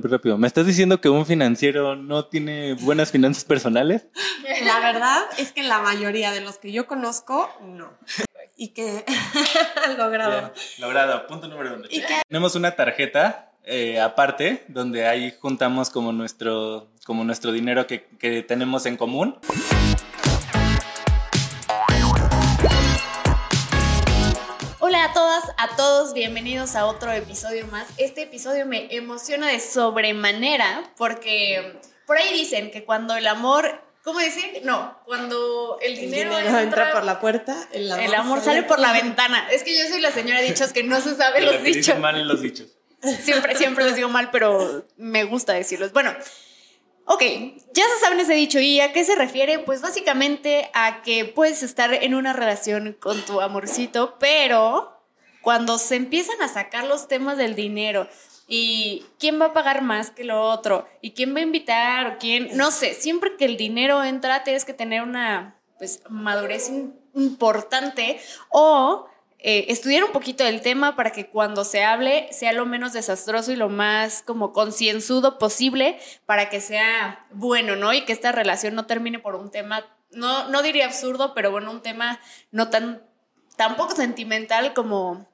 interrumpir rápido. ¿Me estás diciendo que un financiero no tiene buenas finanzas personales? La verdad es que la mayoría de los que yo conozco, no. Y que logrado. logrado, punto número uno. Tenemos una tarjeta eh, aparte donde ahí juntamos como nuestro, como nuestro dinero que, que tenemos en común. A todos, bienvenidos a otro episodio más. Este episodio me emociona de sobremanera porque por ahí dicen que cuando el amor, ¿cómo dicen? No, cuando el dinero, entra, por la puerta, el amor, sale, por la ventana. Es que yo soy la señora dichos que no se sabe los dichos. mal los dichos. Siempre, siempre los digo mal, pero me gusta decirlos. Bueno, Ok, ya se saben ese dicho. ¿Y a qué se refiere? Pues básicamente a que puedes estar en una relación con tu amorcito, pero cuando se empiezan a sacar los temas del dinero y quién va a pagar más que lo otro y quién va a invitar o quién, no sé, siempre que el dinero entra tienes que tener una pues madurez importante o eh, estudiar un poquito del tema para que cuando se hable sea lo menos desastroso y lo más como concienzudo posible para que sea bueno, ¿no? Y que esta relación no termine por un tema, no, no diría absurdo, pero bueno, un tema no tan, poco sentimental como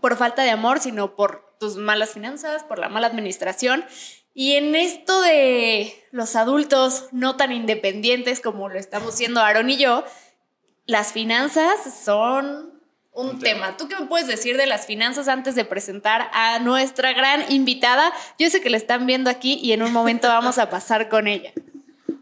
por falta de amor, sino por tus malas finanzas, por la mala administración. Y en esto de los adultos no tan independientes como lo estamos siendo Aaron y yo, las finanzas son un, tema. ¿Tú qué me puedes decir de las finanzas antes de presentar a nuestra gran invitada? Yo sé que la están viendo aquí y en un momento vamos a pasar con ella.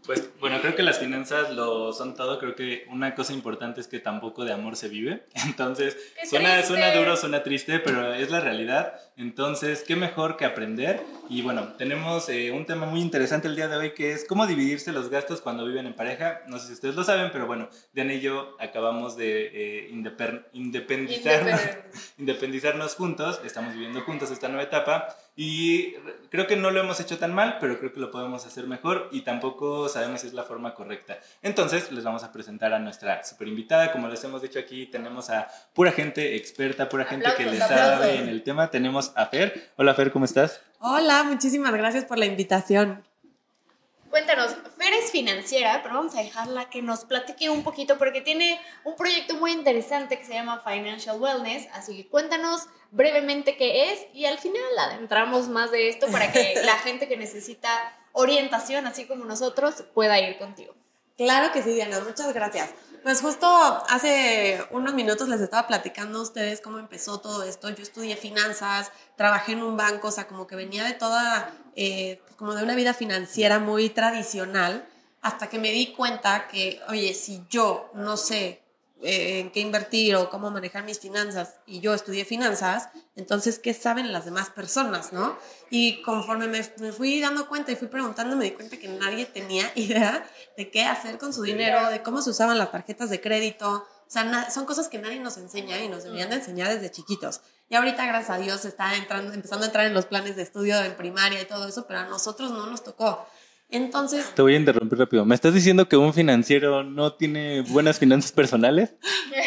Pues bueno, creo que las finanzas lo son todo. Creo que una cosa importante es que tampoco de amor se vive. Entonces, suena, suena duro, suena triste, pero es la realidad. Entonces, qué mejor que aprender. Y bueno, tenemos eh, un tema muy interesante el día de hoy que es cómo dividirse los gastos cuando viven en pareja. No sé si ustedes lo saben, pero bueno, Diana y yo acabamos de eh, independizarnos, independizarnos juntos. Estamos viviendo juntos esta nueva etapa. Y creo que no lo hemos hecho tan mal, pero creo que lo podemos hacer mejor y tampoco sabemos si es la forma correcta. Entonces, les vamos a presentar a nuestra super invitada. Como les hemos dicho aquí, tenemos a pura gente experta, pura gente que le sabe en el tema. Tenemos a Fer. Hola Fer, ¿cómo estás? Hola, muchísimas gracias por la invitación. Cuéntanos, Fer es financiera, pero vamos a dejarla que nos platique un poquito porque tiene un proyecto muy interesante que se llama Financial Wellness, así que cuéntanos brevemente qué es y al final adentramos más de esto para que la gente que necesita orientación, así como nosotros, pueda ir contigo. Claro que sí, Diana, muchas gracias. Pues justo hace unos minutos les estaba platicando a ustedes cómo empezó todo esto. Yo estudié finanzas, trabajé en un banco, o sea, como que venía de toda, eh, como de una vida financiera muy tradicional, hasta que me di cuenta que, oye, si yo no sé eh, en qué invertir o cómo manejar mis finanzas y yo estudié finanzas, entonces, ¿qué saben las demás personas, no? Y conforme me, fui dando cuenta y fui preguntando, me di cuenta que nadie tenía idea de qué hacer con su dinero, de cómo se usaban las tarjetas de crédito. O sea, son cosas que nadie nos enseña y nos deberían de enseñar desde chiquitos. Y ahorita, gracias a Dios, está entrando, empezando a entrar en los planes de estudio en primaria y todo eso, pero a nosotros no nos tocó. Entonces... Te voy a interrumpir rápido. ¿Me estás diciendo que un financiero no tiene buenas finanzas personales?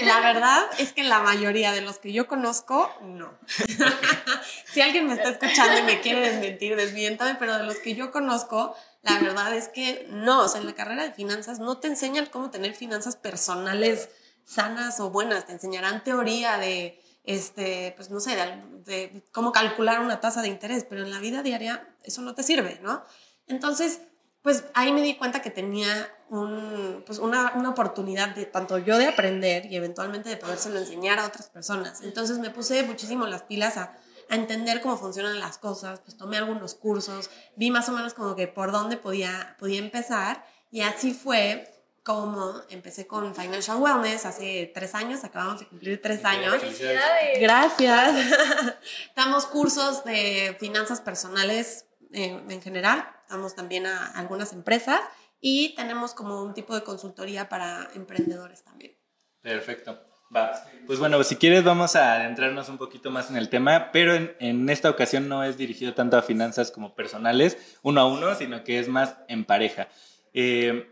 La verdad es que la mayoría de los que yo conozco, no. si alguien me está escuchando y me quiere desmentir, desmiéntame, pero de los que yo conozco, la verdad es que no. O sea, en la carrera de finanzas no te enseñan cómo tener finanzas personales sanas o buenas. Te enseñarán teoría de este, pues no sé, de, de, cómo calcular una tasa de interés, pero en la vida diaria eso no te sirve, ¿no? Entonces, pues ahí me di cuenta que tenía pues una, oportunidad de tanto yo de aprender y eventualmente de podérselo enseñar a otras personas. Entonces me puse muchísimo las pilas a, entender cómo funcionan las cosas, pues tomé algunos cursos, vi más o menos como que por dónde podía, podía empezar y así fue como empecé con Financial Wellness hace tres años, acabamos de cumplir tres años. Gracias. Damos cursos de finanzas personales eh, en general, damos también a algunas empresas y tenemos como un tipo de consultoría para emprendedores también. Perfecto. Pues bueno, si quieres vamos a adentrarnos un poquito más en el tema, pero en, esta ocasión no es dirigido tanto a finanzas como personales, uno a uno, sino que es más en pareja. Eh,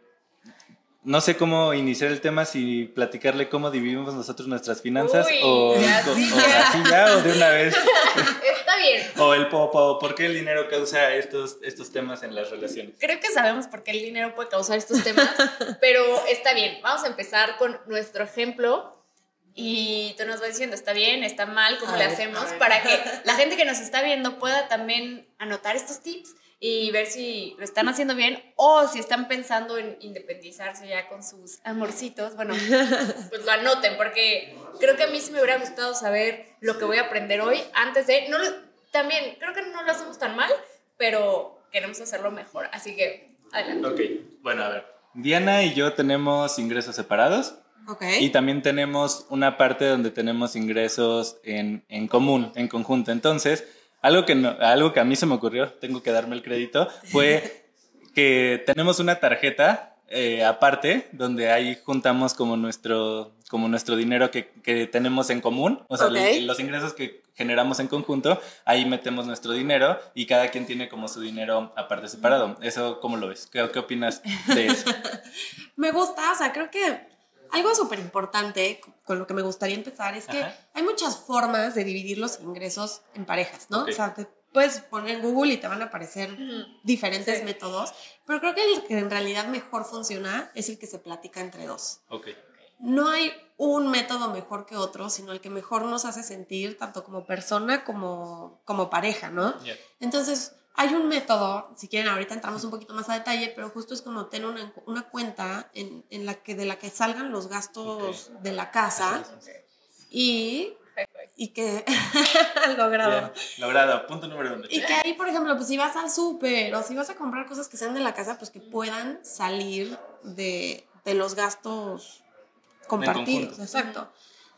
no sé cómo iniciar el tema, si platicarle cómo dividimos nosotros nuestras finanzas o, así ya. o de una vez. Está bien. o el popo, ¿por qué el dinero causa estos, estos temas en las relaciones? Creo que sabemos por qué el dinero puede causar estos temas, pero está bien. Vamos a empezar con nuestro ejemplo y tú nos vas diciendo, está bien, está mal, cómo le hacemos, para que la gente que nos está viendo pueda también anotar estos tips y ver si lo están haciendo bien o si están pensando en independizarse ya con sus amorcitos, bueno, pues lo anoten, porque creo que a mí sí me hubiera gustado saber lo que voy a aprender hoy antes de, no también creo que no lo hacemos tan mal, pero queremos hacerlo mejor, así que adelante. Ok, bueno, a ver, Diana y yo tenemos ingresos separados. Okay. Y también tenemos una parte donde tenemos ingresos en, en común, en conjunto. Entonces, algo que, no, algo que a mí se me ocurrió, tengo que darme el crédito, fue que tenemos una tarjeta eh, aparte donde ahí juntamos como nuestro, como nuestro dinero que, que tenemos en común, o sea, los ingresos que generamos en conjunto, ahí metemos nuestro dinero y cada quien tiene como su dinero aparte separado. ¿Eso cómo lo ves? ¿Qué, qué opinas de eso? me gusta, o sea, creo que algo súper importante con lo que me gustaría empezar es que hay muchas formas de dividir los ingresos en parejas, ¿no? O sea, te puedes poner en Google y te van a aparecer diferentes métodos, pero creo que el que en realidad mejor funciona es el que se platica entre dos. Ok. No hay un método mejor que otro, sino el que mejor nos hace sentir tanto como persona como, como pareja, ¿no? Entonces, hay un método, si quieren ahorita entramos un poquito más a detalle, pero justo es como tener una, una cuenta en, en, la que, de la que salgan los gastos de la casa y, y que... logrado. logrado, punto número uno. Y que ahí, por ejemplo, pues si vas al súper o si vas a comprar cosas que sean de la casa, pues que puedan salir de, de los gastos compartidos. Exacto.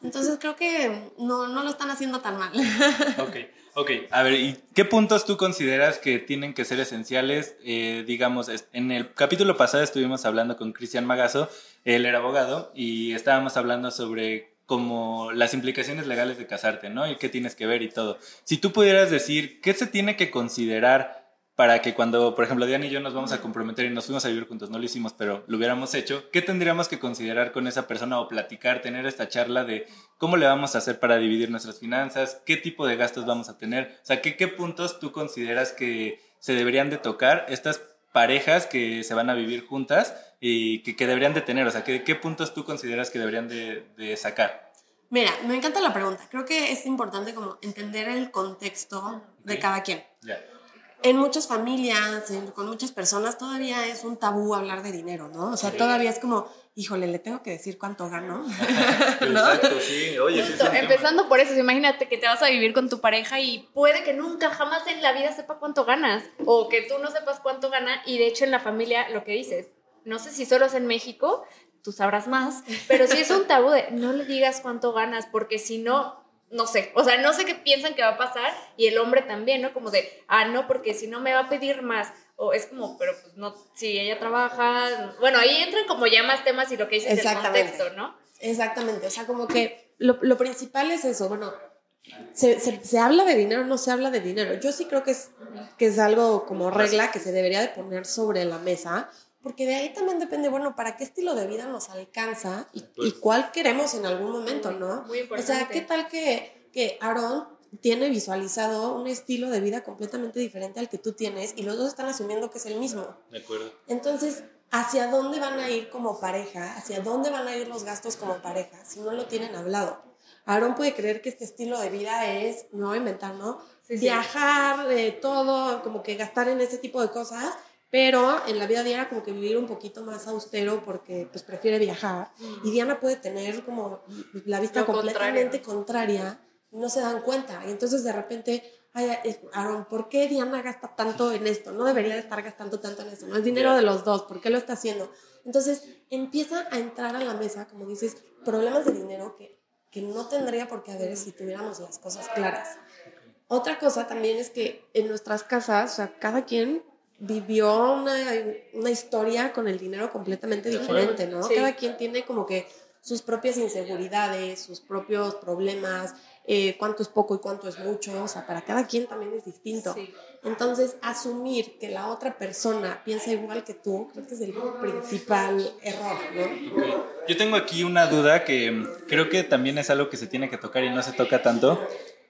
Entonces creo que no, no lo están haciendo tan mal. Ok. Ok, a ver, ¿y qué puntos tú consideras que tienen que ser esenciales? Eh, digamos, en el capítulo pasado estuvimos hablando con Cristian Magazo, él era abogado, y estábamos hablando sobre como las implicaciones legales de casarte, ¿no? Y qué tienes que ver y todo. Si tú pudieras decir, ¿qué se tiene que considerar para que cuando, por ejemplo, Diana y yo nos vamos a comprometer y nos fuimos a vivir juntos, no lo hicimos, pero lo hubiéramos hecho, ¿qué tendríamos que considerar con esa persona o platicar, tener esta charla de cómo le vamos a hacer para dividir nuestras finanzas, qué tipo de gastos vamos a tener? O sea, ¿qué, qué puntos tú consideras que se deberían de tocar estas parejas que se van a vivir juntas y que, que deberían de tener? O sea, ¿qué, ¿qué, puntos tú consideras que deberían de, de sacar? Mira, me encanta la pregunta. Creo que es importante como entender el contexto de cada quien. Ya en muchas familias, con muchas personas, todavía es un tabú hablar de dinero, ¿no? O sea, todavía es como, híjole, le tengo que decir cuánto gano. Exacto, sí. Oye, empezando por eso, imagínate que te vas a vivir con tu pareja y puede que nunca, jamás en la vida sepa cuánto ganas, o que tú no sepas cuánto gana, y de hecho en la familia lo que dices, no sé si solo es en México, tú sabrás más, pero si es un tabú de no le digas cuánto ganas, porque si no, no sé, o sea, no sé qué piensan que va a pasar y el hombre también, ¿no? Como de, ah, no, porque si no me va a pedir más, o es como, pero pues no, si ella trabaja, bueno, ahí entran como ya más temas y lo que dices el contexto, ¿no? Exactamente, o sea, como que lo, lo principal es eso, bueno, se, se, se, habla de dinero, no se habla de dinero. Yo sí creo que es, que es algo como regla que se debería de poner sobre la mesa, porque de ahí también depende, bueno, para qué estilo de vida nos alcanza y, y cuál queremos en algún momento, ¿no? Muy importante. O sea, ¿qué tal que, que Aaron tiene visualizado un estilo de vida completamente diferente al que tú tienes y los dos están asumiendo que es el mismo? De acuerdo. Entonces, ¿hacia dónde van a ir como pareja? ¿Hacia dónde van a ir los gastos como pareja si no lo tienen hablado? Aaron puede creer que este estilo de vida es, no voy a inventar, ¿no? Viajar, eh, todo, como que gastar en ese tipo de cosas pero en la vida diaria como que vivir un poquito más austero porque pues prefiere viajar. Y Diana puede tener como la vista completamente contraria y no se dan cuenta. Y entonces de repente ay Aaron ¿por qué Diana gasta tanto en esto? no debería de estar gastando tanto en esto no es dinero de los dos ¿por qué lo está haciendo? entonces empieza a entrar a la mesa como dices problemas de dinero que, que no tendría por qué haber si tuviéramos las cosas claras. Otra cosa también es que en nuestras casas, o sea, cada quien vivió una, una, historia con el dinero completamente diferente, ¿no? Cada quien tiene como que sus propias inseguridades, sus propios problemas, eh, cuánto es poco y cuánto es mucho, o sea, para cada quien también es distinto. Entonces, asumir que la otra persona piensa igual que tú, creo que es el principal error, ¿no? Yo tengo aquí una duda que mm, creo que también es algo que se tiene que tocar y no se toca tanto.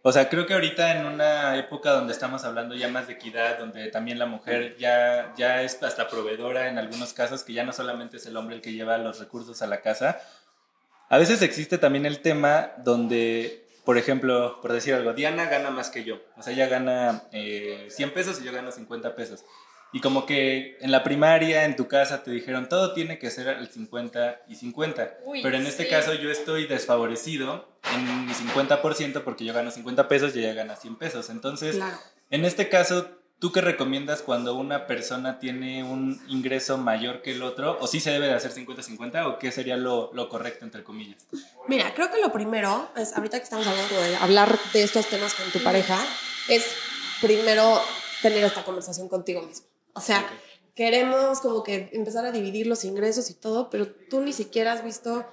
O sea, creo que ahorita en una época donde estamos hablando ya más de equidad, donde también la mujer ya, ya es hasta proveedora en algunos casos, que ya no solamente es el hombre el que lleva los recursos a la casa, a veces existe también el tema donde, por ejemplo, por decir algo, Diana gana más que yo. O sea, ella gana eh, 100 pesos y yo gano 50 pesos. Y como que en la primaria, en tu casa, te dijeron, todo tiene que ser el 50 y 50. Pero en este caso yo estoy desfavorecido en mi 50% porque yo gano 50 pesos y ella gana 100 pesos. Entonces, en este caso, ¿tú qué recomiendas cuando una persona tiene un ingreso mayor que el otro? ¿O sí se debe de hacer 50-50 o qué sería lo, lo, correcto, entre comillas? Mira, creo que lo primero es, ahorita que estamos hablando de hablar de estos temas con tu pareja, es primero tener esta conversación contigo mismo. O sea, queremos como que empezar a dividir los ingresos y todo, pero tú ni siquiera has visto,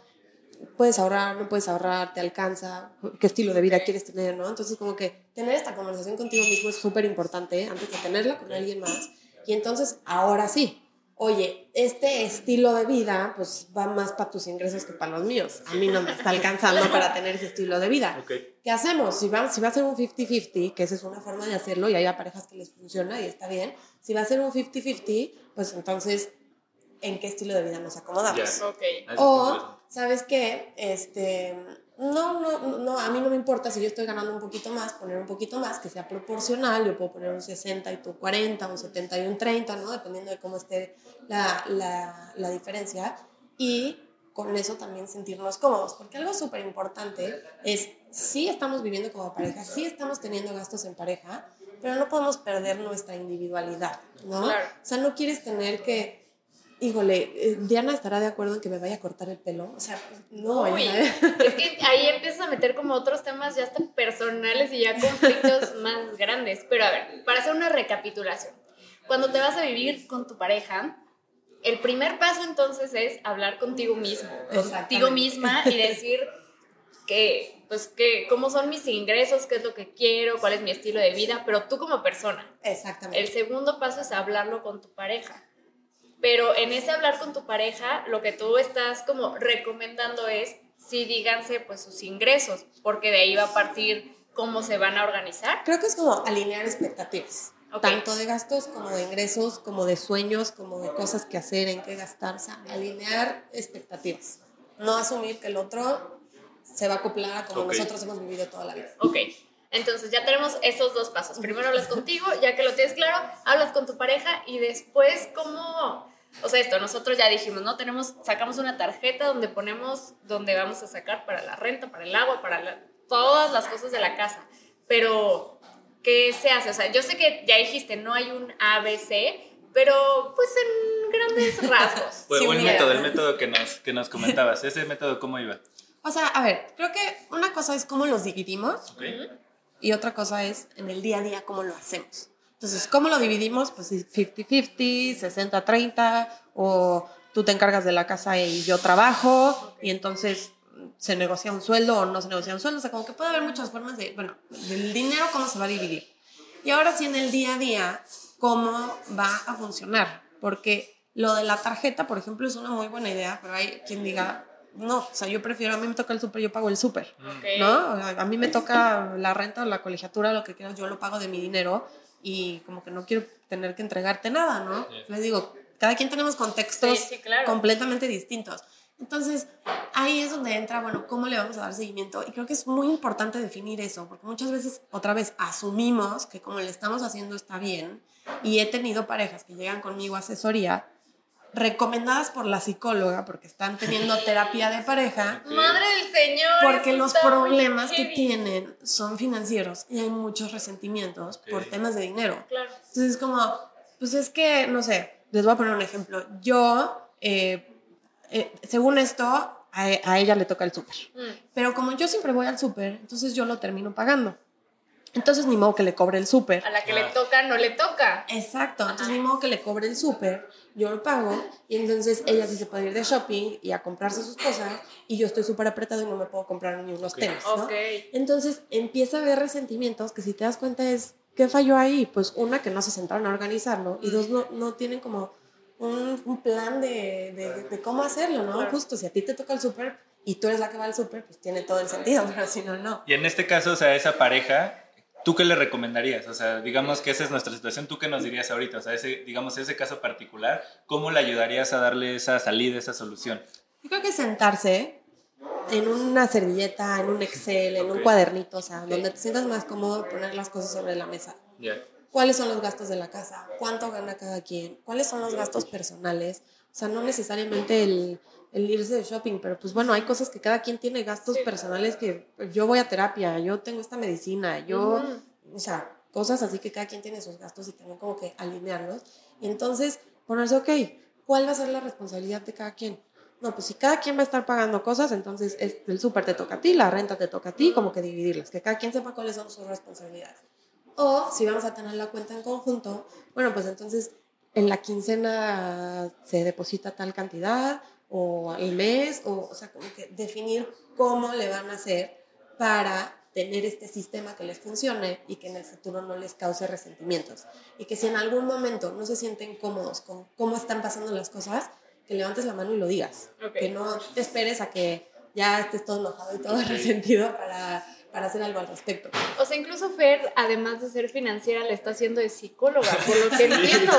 puedes ahorrar, no puedes ahorrar, te alcanza, qué estilo de vida quieres tener, ¿no? Entonces como que tener esta conversación contigo mismo es súper importante antes de tenerla con alguien más. Y entonces ahora sí, oye, este estilo de vida pues va más para tus ingresos que para los míos. A mí no me está alcanzando para tener ese estilo de vida. ¿Qué hacemos? Si va, si va a ser un 50-50, que esa es una forma de hacerlo y hay parejas que les funciona y está bien, si va a ser un 50-50, pues entonces, ¿en qué estilo de vida nos acomodamos? O, ¿sabes qué? Este no, no, no, a mí no me importa si yo estoy ganando un poquito más, poner un poquito más, que sea proporcional, yo puedo poner un 60 y tú 40, un 70 y un 30, ¿no? Dependiendo de cómo esté la, la, la diferencia. Y con eso también sentirnos cómodos, porque algo súper importante es, sí estamos viviendo como pareja, sí estamos teniendo gastos en pareja, pero no podemos perder nuestra individualidad, ¿no? O sea, no quieres tener que híjole, eh, Diana estará de acuerdo en que me vaya a cortar el pelo. O sea, no. Uy, es que ahí empiezas a meter como otros temas ya hasta personales y ya conflictos más grandes. Pero a ver, para hacer una recapitulación. Cuando te vas a vivir con tu pareja, el primer paso entonces es hablar contigo mismo, contigo misma y decir que, pues, que, cómo son mis ingresos, qué es lo que quiero, cuál es mi estilo de vida, pero tú como persona. Exactamente. El segundo paso es hablarlo con tu pareja pero en ese hablar con tu pareja, lo que tú estás como recomendando es, sí díganse pues sus ingresos, porque de ahí va a partir cómo se van a organizar. Creo que es como alinear expectativas. Tanto de gastos como de ingresos, como de sueños, como de cosas que hacer, en qué gastar. O sea, alinear expectativas. No asumir que el otro se va a acoplar como nosotros hemos vivido toda la vida. Ok. Entonces ya tenemos esos dos pasos. Primero hablas contigo, ya que lo tienes claro, hablas con tu pareja y después cómo o sea, esto, nosotros ya dijimos, ¿no? Tenemos, sacamos una tarjeta donde ponemos, donde vamos a sacar para la renta, para el agua, para todas las cosas de la casa. Pero, ¿qué se hace? O sea, yo sé que ya dijiste, no hay un ABC, pero pues en grandes rasgos. Fue el método, el método que nos, que nos comentabas. ¿Ese método cómo iba? O sea, a ver, creo que una cosa es cómo los dividimos y otra cosa es en el día a día cómo lo hacemos. Entonces, ¿cómo lo dividimos? Pues 50-50, 60-30, o tú te encargas de la casa y yo trabajo, y entonces se negocia un sueldo o no se negocia un sueldo. O sea, como que puede haber muchas formas de, bueno, del dinero, cómo se va a dividir. Y ahora sí, en el día a día, cómo va a funcionar. Porque lo de la tarjeta, por ejemplo, es una muy buena idea, pero hay quien diga, no, o sea, yo prefiero, a mí me toca el súper, yo pago el súper, ¿no? A mí me toca la renta, la colegiatura, lo que quieras, yo lo pago de mi dinero y como que no quiero tener que entregarte nada, ¿no? Les digo, cada quien tenemos contextos completamente distintos. Entonces, ahí es donde entra, bueno, ¿cómo le vamos a dar seguimiento? Y creo que es muy importante definir eso, porque muchas veces, otra vez, asumimos que como le estamos haciendo está bien, y he tenido parejas que llegan conmigo a asesoría recomendadas por la psicóloga porque están teniendo terapia de pareja. Madre del Señor. Porque los problemas que tienen son financieros y hay muchos resentimientos por temas de dinero. Claro. Entonces, como, pues es que, no sé, les voy a poner un ejemplo. Yo, eh, eh, según esto, a, ella le toca el súper. Mm. Pero como yo siempre voy al súper, entonces yo lo termino pagando. Entonces, ni modo que le cobre el súper. A la que le toca, no le toca. Exacto. Entonces, ni modo que le cobre el súper, yo lo pago, y entonces ella sí se puede ir de shopping y a comprarse sus cosas, y yo estoy súper apretado y no me puedo comprar ni unos tenis, ¿no? Entonces, empieza a haber resentimientos que si te das cuenta es, ¿qué falló ahí? Pues una, que no se sentaron a organizarlo, y dos, no, no tienen como un, un plan de, de, de, cómo hacerlo, ¿no? Justo, si a ti te toca el súper y tú eres la que va al súper, pues tiene todo el sentido, pero si no, no. Y en este caso, o sea, esa pareja ¿Tú qué le recomendarías? O sea, digamos que esa es nuestra situación, ¿tú qué nos dirías ahorita? O sea, ese, digamos, ese caso particular, ¿cómo le ayudarías a darle esa salida, esa solución? Yo creo que sentarse en una servilleta, en un Excel, en un cuadernito, o sea, donde te sientas más cómodo poner las cosas sobre la mesa. ¿Cuáles son los gastos de la casa? ¿Cuánto gana cada quien? ¿Cuáles son los gastos personales? O sea, no necesariamente el, el irse de shopping, pero pues bueno, hay cosas que cada quien tiene gastos personales que yo voy a terapia, yo tengo esta medicina, yo, o sea, cosas así que cada quien tiene sus gastos y también como que alinearlos. Y entonces ponerse, ok, ¿cuál va a ser la responsabilidad de cada quien? No, pues si cada quien va a estar pagando cosas, entonces el súper te toca a ti, la renta te toca a ti, como que dividirlas, que cada quien sepa cuáles son sus responsabilidades. O si vamos a tener la cuenta en conjunto, bueno, pues entonces en la quincena se deposita tal cantidad, o al mes, o, o sea, como que definir cómo le van a hacer para tener este sistema que les funcione y que en el futuro no les cause resentimientos. Y que si en algún momento no se sienten cómodos con cómo están pasando las cosas, que levantes la mano y lo digas. Que no te esperes a que ya estés todo enojado y todo resentido para para hacer algo al respecto. O sea, incluso Fer, además de ser financiera, le está haciendo de psicóloga, por lo que entiendo.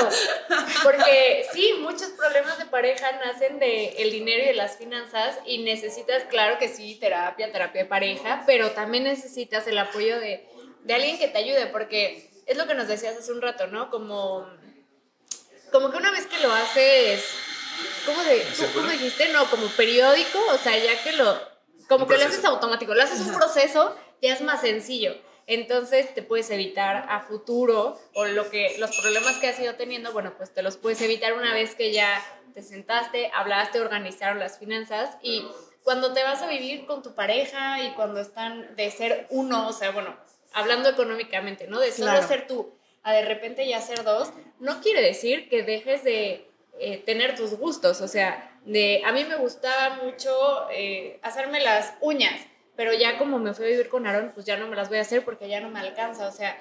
Porque sí, muchos problemas de pareja nacen de el dinero y de las finanzas y necesitas, claro que sí, terapia, terapia de pareja, pero también necesitas el apoyo de, de alguien que te ayude, porque es lo que nos decías hace un rato, ¿no? Como, como que una vez que lo haces, ¿cómo, de, ¿cómo dijiste? No, como periódico, o sea, ya que lo como que lo haces automático, lo haces un proceso ya es más sencillo. Entonces te puedes evitar a futuro o lo que los problemas que has ido teniendo, bueno, pues te los puedes evitar una vez que ya te sentaste, hablaste, organizaron las finanzas y cuando te vas a vivir con tu pareja y cuando están de ser uno, o sea, bueno, hablando económicamente, ¿no? De solo ser tú a de repente ya ser dos, no quiere decir que dejes de eh, tener tus gustos, o sea, de a mí me gustaba mucho eh, hacerme las uñas pero ya como me fui a vivir con Aaron, pues ya no me las voy a hacer porque ya no me alcanza, o sea,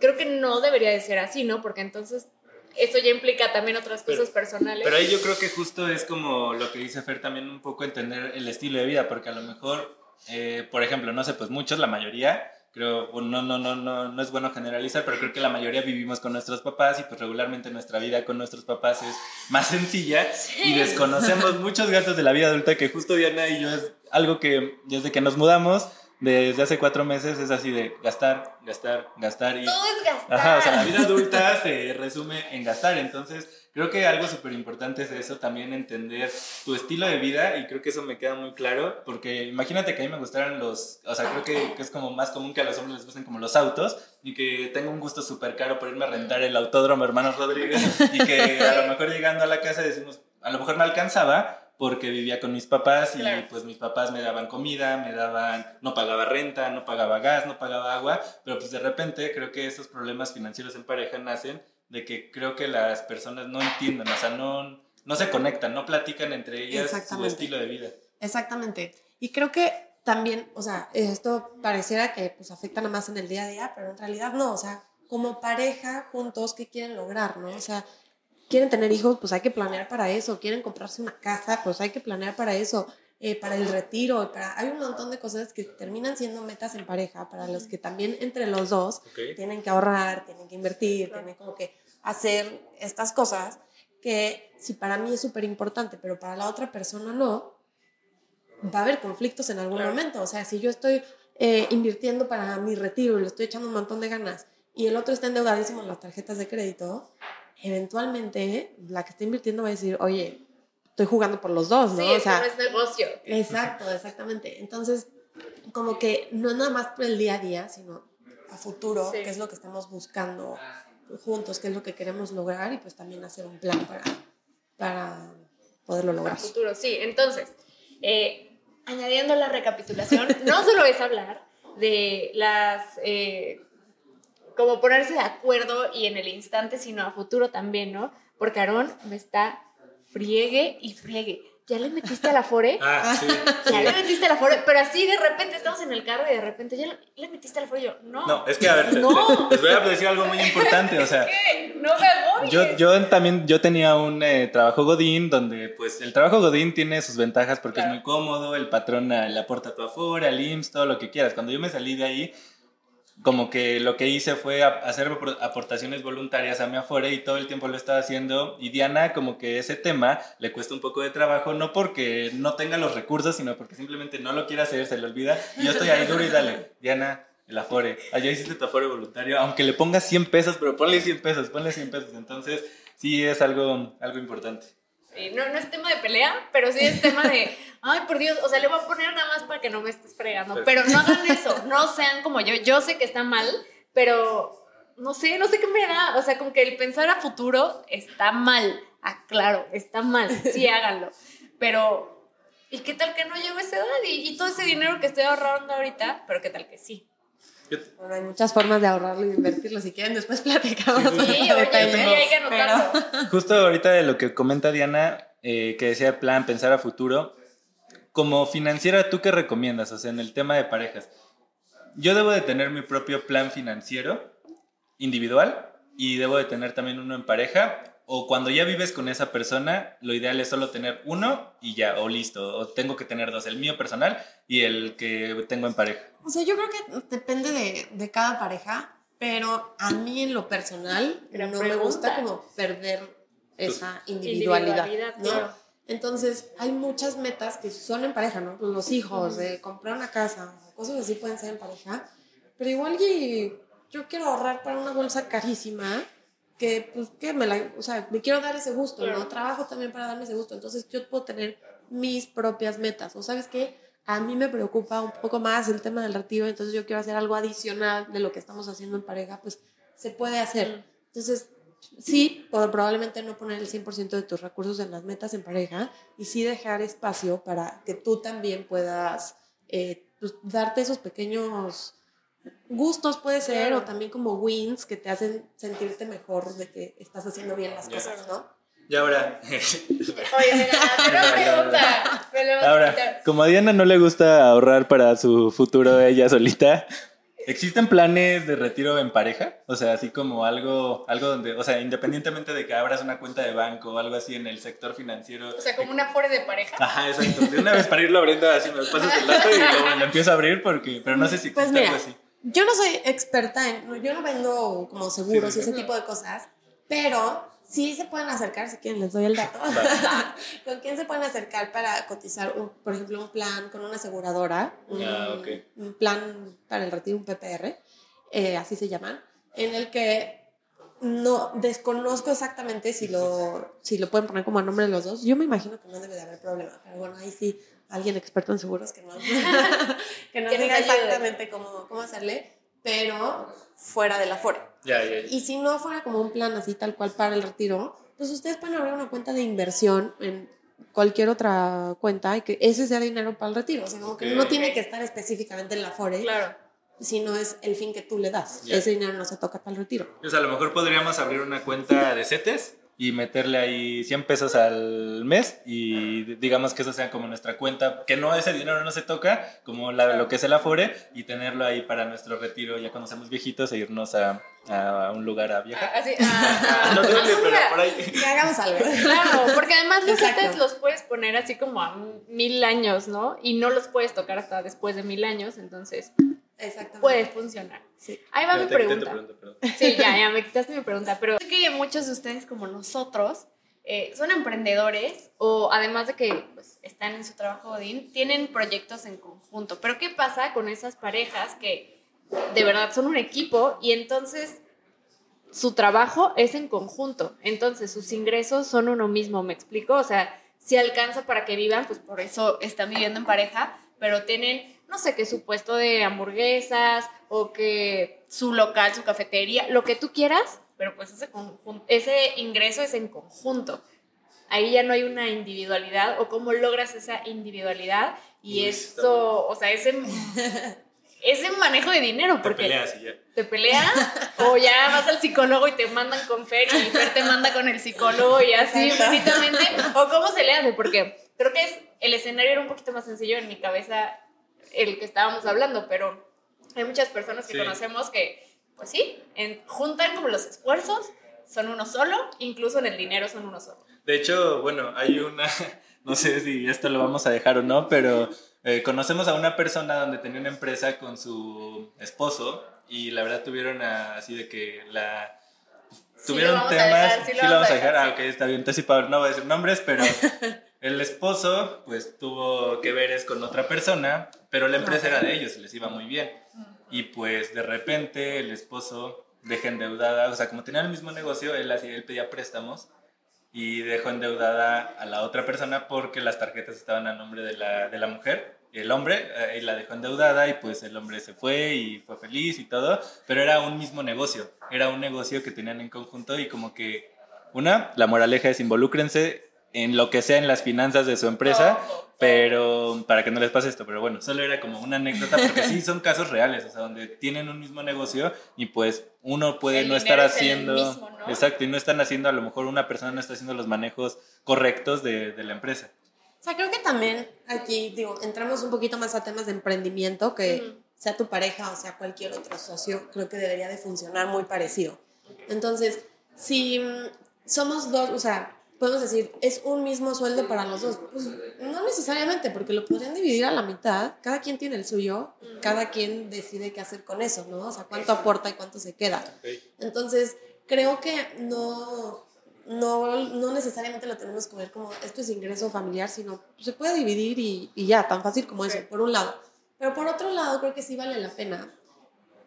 creo que no debería de ser así, ¿no? Porque entonces eso ya implica también otras cosas personales. Pero ahí yo creo que justo es como lo que dice Fer también un poco entender el estilo de vida, porque a lo mejor, eh, por ejemplo, no sé, pues muchos, la mayoría, creo, no, no, no, no, no es bueno generalizar, pero creo que la mayoría vivimos con nuestros papás y pues regularmente nuestra vida con nuestros papás es más sencilla y desconocemos muchos gastos de la vida adulta que justo Diana y yo es algo que desde que nos mudamos, desde hace cuatro meses, es así de gastar, gastar, gastar. Y, Todo es gastar. Ajá, o sea, la vida adulta se resume en gastar. Entonces, creo que algo súper importante es eso, también entender tu estilo de vida y creo que eso me queda muy claro, porque imagínate que a mí me gustaran los, o sea, creo que, que es como más común que a los hombres les gusten como los autos y que tengo un gusto súper caro por irme a rentar el autódromo Hermanos Rodríguez y que a lo mejor llegando a la casa decimos, a lo mejor no alcanzaba, porque vivía con mis papás y pues mis papás me daban comida, me daban, no pagaba renta, no pagaba gas, no pagaba agua, pero pues de repente creo que esos problemas financieros en pareja nacen de que creo que las personas no entienden, o sea, no, no se conectan, no platican entre ellas su estilo de vida. Exactamente. Y creo que también, o sea, esto pareciera que pues afecta nada más en el día a día, pero en realidad no, o sea, como pareja juntos, ¿qué quieren lograr, no? O sea, quieren tener hijos, pues hay que planear para eso. Quieren comprarse una casa, pues hay que planear para eso. Eh, para el retiro, para, hay un montón de cosas que terminan siendo metas en pareja, para los que también entre los dos tienen que ahorrar, tienen que invertir, tienen como que hacer estas cosas que si para mí es súper importante, pero para la otra persona no, va a haber conflictos en algún momento. O sea, si yo estoy eh, invirtiendo para mi retiro y le estoy echando un montón de ganas y el otro está endeudadísimo en las tarjetas de crédito, eventualmente la que está invirtiendo va a decir, oye, estoy jugando por los dos, ¿no? Sí, o sea, es negocio. Exacto, exactamente. Entonces, como que no nada más por el día a día, sino a futuro, qué es lo que estamos buscando juntos, qué es lo que queremos lograr y pues también hacer un plan para, para poderlo lograr. A futuro, sí. Entonces, eh, añadiendo la recapitulación, no solo es hablar de las... Eh, como ponerse de acuerdo y en el instante, sino a futuro también, ¿no? Porque Aarón me está friegue y friegue. ¿Ya le metiste a la fore? Ah, sí. Ya le metiste a la fore, pero así de repente estamos en el carro y de repente ya le, le metiste a la fore y yo, no. No, es que a ver, No. les voy a decir algo muy importante, o sea, ¿Qué? No me agobies. Yo, yo también, yo tenía un eh, trabajo Godín donde pues el trabajo Godín tiene sus ventajas porque Claro. es muy cómodo, el patrón eh, le aporta tu afora, al IMSS, todo lo que quieras. Cuando yo me salí de ahí, como que lo que hice fue hacer apor- aportaciones voluntarias a mi afore y todo el tiempo lo estaba haciendo. Y Diana como que ese tema le cuesta un poco de trabajo, no porque no tenga los recursos, sino porque simplemente no lo quiere hacer, se le olvida. Y yo estoy ahí duro y dale, Diana. El Afore, allá hiciste tu Afore voluntario, aunque le pongas 100 pesos, pero ponle 100 pesos, ponle 100 pesos. Entonces, sí es algo, algo importante. Sí, no, no es tema de pelea, pero sí es tema de, ay, por Dios, o sea, le voy a poner nada más para que no me estés fregando. Pero no hagan eso, no sean como yo. Yo sé que está mal, pero no sé, no sé qué me da. O sea, como que el pensar a futuro está mal. Ah, claro, está mal, sí háganlo. Pero, ¿y qué tal que no llego a esa edad? Y, y todo ese dinero que estoy ahorrando ahorita, pero qué tal que sí. Bueno, hay muchas formas de ahorrarlo y invertirlo. Si quieren, después platicamos. Sí, sí, sobre sí. Detalle, hay que anotarlo. pero- Justo ahorita de lo que comenta Diana, eh, que decía plan, pensar a futuro, como financiera, ¿tú qué recomiendas? O sea, en el tema de parejas, yo debo de tener mi propio plan financiero individual y debo de tener también uno en pareja. O cuando ya vives con esa persona, lo ideal es solo tener uno y ya, o listo. O tengo que tener dos, el mío personal y el que tengo en pareja. O sea, yo creo que depende de, de cada pareja, pero a mí en lo personal Gran no me gusta como perder esa individualidad. Individualidad, ¿no? claro. Entonces, hay muchas metas que son en pareja, ¿no? Pues los hijos, de comprar una casa, cosas así pueden ser en pareja, pero igual y yo quiero ahorrar para una bolsa carísima que, pues, que me la, o sea, me quiero dar ese gusto. ¿no? Trabajo también para darme ese gusto, entonces yo puedo tener mis propias metas, o sabes qué, a mí me preocupa un poco más el tema del retiro, entonces yo quiero hacer algo adicional de lo que estamos haciendo en pareja, pues se puede hacer. Entonces, sí, probablemente no poner el 100% de tus recursos en las metas en pareja y sí dejar espacio para que tú también puedas eh, pues, darte esos pequeños gustos, puede ser, Claro. o también como wins que te hacen sentirte mejor de que estás haciendo bien las Ya. cosas, ¿no? Y ahora, Oye, pregunta. Me lo ahora, como a Diana no le gusta ahorrar para su futuro ella solita, ¿existen planes de retiro en pareja? O sea, así como algo, algo donde, o sea, independientemente de que abras una cuenta de banco o algo así en el sector financiero. O sea, como una fore de pareja. Ajá, exacto. De una vez para irlo abriendo así, me pasas el dato y lo, lo empiezo a abrir porque, pero no sé si existe Pues mira, algo así. Yo no soy experta en, yo no vendo como seguros Sí, y ese tipo de cosas, pero sí se pueden acercar, si quieren les doy el dato. ¿Con quién se pueden acercar para cotizar, un, por ejemplo, un plan con una aseguradora? Un, Ah, plan para el retiro, un PPR, eh, así se llaman, en el que no desconozco exactamente si lo, si lo pueden poner como a nombre de los dos. Yo me imagino que no debe de haber problema, pero bueno, ahí sí, alguien experto en seguros que nos, que nos diga exactamente cómo, cómo hacerle, pero fuera del aforo. Ya. Y si no fuera como un plan así tal cual para el retiro, pues ustedes pueden abrir una cuenta de inversión en cualquier otra cuenta y que ese sea dinero para el retiro. O sea, como que no tiene que estar específicamente en la Afore, Claro. si no es el fin que tú le das. Ese dinero no se toca para el retiro. Pues a lo mejor podríamos abrir una cuenta de CETES y meterle ahí 100 pesos al mes y digamos que eso sea como nuestra cuenta, que no ese dinero no se toca, como la- lo que es el Afore, y tenerlo ahí para nuestro retiro ya cuando seamos viejitos e irnos a, a un lugar a viajar. Así, ah, No sé dónde, ah, pero por ahí. Que hagamos algo. Claro, porque además los. CETES los puedes poner así como a mil años, ¿no? Y no los puedes tocar hasta después de mil años, entonces Exactamente. puede funcionar. Sí. Ahí va mi te pregunta. Sí, ya, ya me quitaste mi pregunta, pero sé que muchos de ustedes como nosotros eh, son emprendedores o además de que pues, están en su trabajo Odín, tienen proyectos en conjunto. Pero ¿qué pasa con esas parejas que de verdad son un equipo y entonces su trabajo es en conjunto? Entonces sus ingresos son uno mismo, ¿me explico? O sea, si alcanza para que vivan, pues por eso están viviendo en pareja, pero tienen, no sé, que su puesto de hamburguesas o que su local, su cafetería, lo que tú quieras, pero pues ese, ese ingreso es en conjunto. Ahí ya no hay una individualidad o cómo logras esa individualidad y eso, o sea, ese ese manejo de dinero. Porque te peleas y ya. Te peleas o ya vas al psicólogo y te mandan con Fer y Fer te manda con el psicólogo y así infinitamente. O cómo se le hace, porque creo que es, el escenario era un poquito más sencillo en mi cabeza el que estábamos hablando, pero hay muchas personas que conocemos que, pues sí, juntan como los esfuerzos, son uno solo, incluso en el dinero son uno solo. De hecho, bueno, hay una, no sé si esto lo vamos a dejar o no, pero eh, conocemos a una persona donde tenía una empresa con su esposo y la verdad tuvieron así de que la... Tuvieron temas... sí, lo vamos a dejar. Ah, ok, está bien. Entonces, no voy a decir nombres, pero el esposo pues tuvo que ver es con otra persona, pero la empresa era de ellos, les iba muy bien. Y pues de repente el esposo deja endeudada, o sea, como tenían el mismo negocio, él, él pedía préstamos y dejó endeudada a la otra persona porque las tarjetas estaban a nombre de la, de la mujer. El hombre y la dejó endeudada y pues el hombre se fue y fue feliz y todo, pero era un mismo negocio, era un negocio que tenían en conjunto y como que, una, la moraleja es involúcrense en lo que sea en las finanzas de su empresa, pero para que no les pase esto, pero bueno, solo era como una anécdota porque sí son casos reales, o sea, donde tienen un mismo negocio y pues uno puede no estar haciendo, exacto, y no están haciendo, a lo mejor una persona no está haciendo los manejos correctos de, de la empresa. O sea, creo que también aquí, digo, entramos un poquito más a temas de emprendimiento, que sea tu pareja o sea cualquier otro socio, creo que debería de funcionar muy parecido. Entonces, si somos dos, o sea, podemos decir, es un mismo sueldo para los dos. Pues no necesariamente, porque lo podrían dividir a la mitad, cada quien tiene el suyo, cada quien decide qué hacer con eso, ¿no? O sea, cuánto aporta y cuánto se queda. Entonces, creo que no, no, no necesariamente lo tenemos que ver como esto es ingreso familiar, sino se puede dividir y, y ya, tan fácil como eso, por un lado. Pero por otro lado, creo que sí vale la pena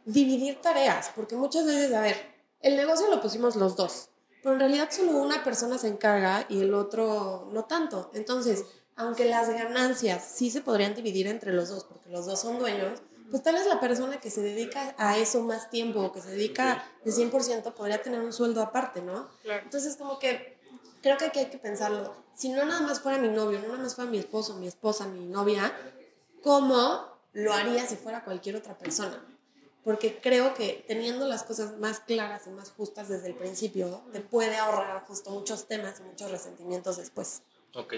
dividir tareas, porque muchas veces, a ver, el negocio lo pusimos los dos pero en realidad solo una persona se encarga y el otro no tanto. Entonces, aunque las ganancias sí se podrían dividir entre los dos, porque los dos son dueños, pues tal vez la persona que se dedica a eso más tiempo o que se dedica de 100% podría tener un sueldo aparte, ¿no? Entonces, como que creo que aquí hay que pensarlo. Si no nada más fuera mi novio, no nada más fuera mi esposo, mi esposa, mi novia, ¿cómo lo haría si fuera cualquier otra persona? Porque creo que teniendo las cosas más claras y más justas desde el principio, te puede ahorrar justo muchos temas y muchos resentimientos después. Ok.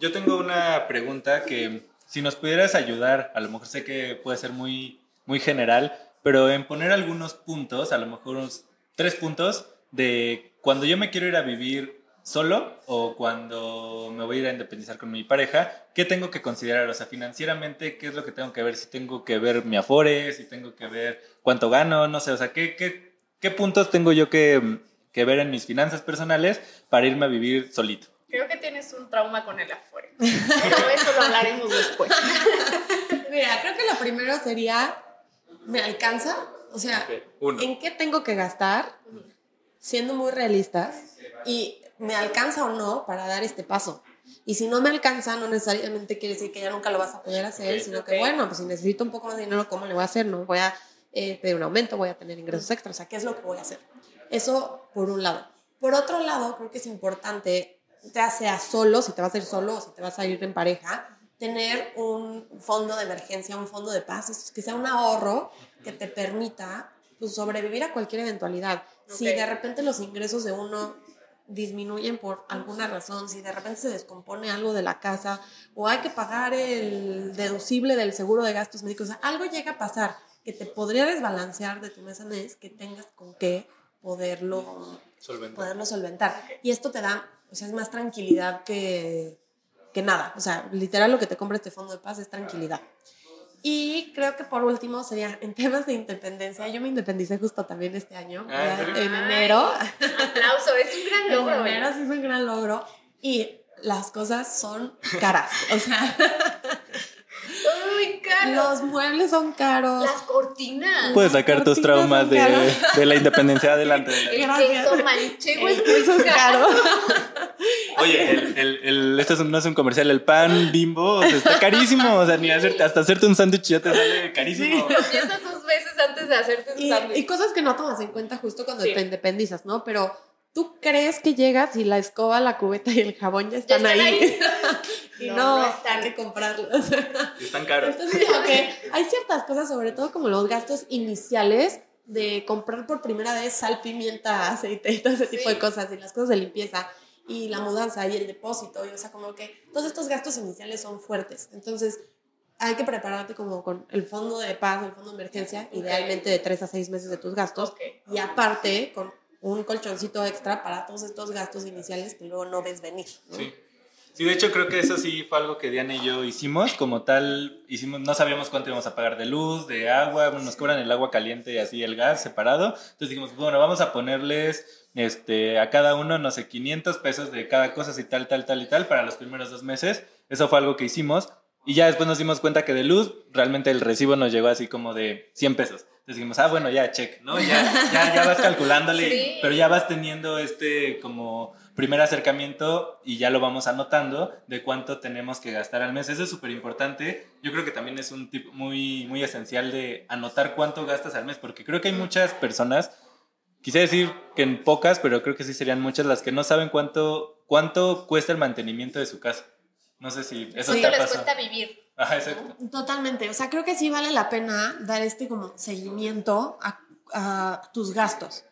Yo tengo una pregunta que si nos pudieras ayudar, a lo mejor sé que puede ser muy, muy general, pero en poner algunos puntos, a lo mejor unos tres puntos, de cuando yo me quiero ir a vivir solo o cuando me voy a ir a independizar con mi pareja, ¿qué tengo que considerar? O sea, financieramente, ¿qué es lo que tengo que ver? Si tengo que ver mi afore, si tengo que ver cuánto gano, no sé, o sea, ¿qué, qué, qué puntos tengo yo que, que, ver en mis finanzas personales para irme a vivir solito? Creo que tienes un trauma con el afore, pero eso lo hablaremos después. Mira, creo que lo primero sería, ¿me alcanza? O sea, ¿en qué tengo que gastar? Siendo muy realistas y me alcanza o no para dar este paso. Y si no me alcanza, no necesariamente quiere decir que ya nunca lo vas a poder hacer, sino que, bueno, pues si necesito un poco más de dinero, ¿cómo le voy a hacer? No voy a eh, pedir un aumento, voy a tener ingresos extras. O sea, ¿qué es lo que voy a hacer? Eso por un lado. Por otro lado, creo que es importante, ya sea solo, si te vas a ir solo o si te vas a ir en pareja, tener un fondo de emergencia, un fondo de paz, que sea un ahorro que te permita pues, sobrevivir a cualquier eventualidad. Si de repente los ingresos de uno disminuyen por alguna razón, si de repente se descompone algo de la casa o hay que pagar el deducible del seguro de gastos médicos, o sea, algo llega a pasar que te podría desbalancear de tu mes a mes, que tengas con qué poderlo solventar. Poderlo solventar. Y esto te da, o sea, es más tranquilidad que, que nada. O sea, literal lo que te compra este fondo de paz es tranquilidad. Y creo que por último sería en temas de independencia. Yo me independicé justo también este año, ah, en enero. Aplauso, es un gran logro. En enero sí es un gran logro. Y las cosas son caras. O sea. Muy caro. Los muebles son caros. Las cortinas. Puedes sacar tus traumas de, de, la independencia adelante. El queso manchego el queso es caro. Oye, el, el, el, esto no es un comercial, el pan bimbo está carísimo. O sea, ni hacerte, hasta hacerte un sándwich ya te sale carísimo. Sí. Piensas dos veces antes de hacerte un sándwich. Y cosas que no tomas en cuenta justo cuando te independizas, ¿no? Pero tú crees que llegas y la escoba, la cubeta y el jabón ya están, ahí. y no, hay que comprarlos. están caros. Entonces, ok, hay ciertas cosas, sobre todo como los gastos iniciales de comprar por primera vez sal, pimienta, aceite y todo ese tipo de cosas, y las cosas de limpieza, y la mudanza y el depósito, y o sea, como que todos estos gastos iniciales son fuertes. Entonces, hay que prepararte como con el fondo de paz, el fondo de emergencia, idealmente de tres a seis meses de tus gastos, y aparte con un colchoncito extra para todos estos gastos iniciales que luego no ves venir. Sí. Sí, de hecho creo que eso sí fue algo que Diana y yo hicimos, como tal, hicimos, no sabíamos cuánto íbamos a pagar de luz, de agua, nos cobran el agua caliente y así el gas separado, entonces dijimos, bueno, vamos a ponerles este, a cada uno, no sé, 500 pesos de cada cosa, así tal, tal, tal y tal, para los primeros dos meses, eso fue algo que hicimos, y ya después nos dimos cuenta que de luz, realmente el recibo nos llegó así como de 100 pesos. Entonces dijimos, ah, bueno, ya, check, ¿no? Ya, ya, ya vas calculándole, pero ya vas teniendo este como primer acercamiento y ya lo vamos anotando de cuánto tenemos que gastar al mes. Eso es súper importante. Yo creo que también es un tip muy, muy esencial de anotar cuánto gastas al mes, porque creo que hay muchas personas, quise decir que en pocas, pero creo que sí serían muchas las que no saben cuánto, cuánto cuesta el mantenimiento de su casa. No sé si eso sí, te les cuesta vivir. Ajá, exacto. Totalmente. O sea, creo que sí vale la pena dar este como seguimiento a, a tus gastos.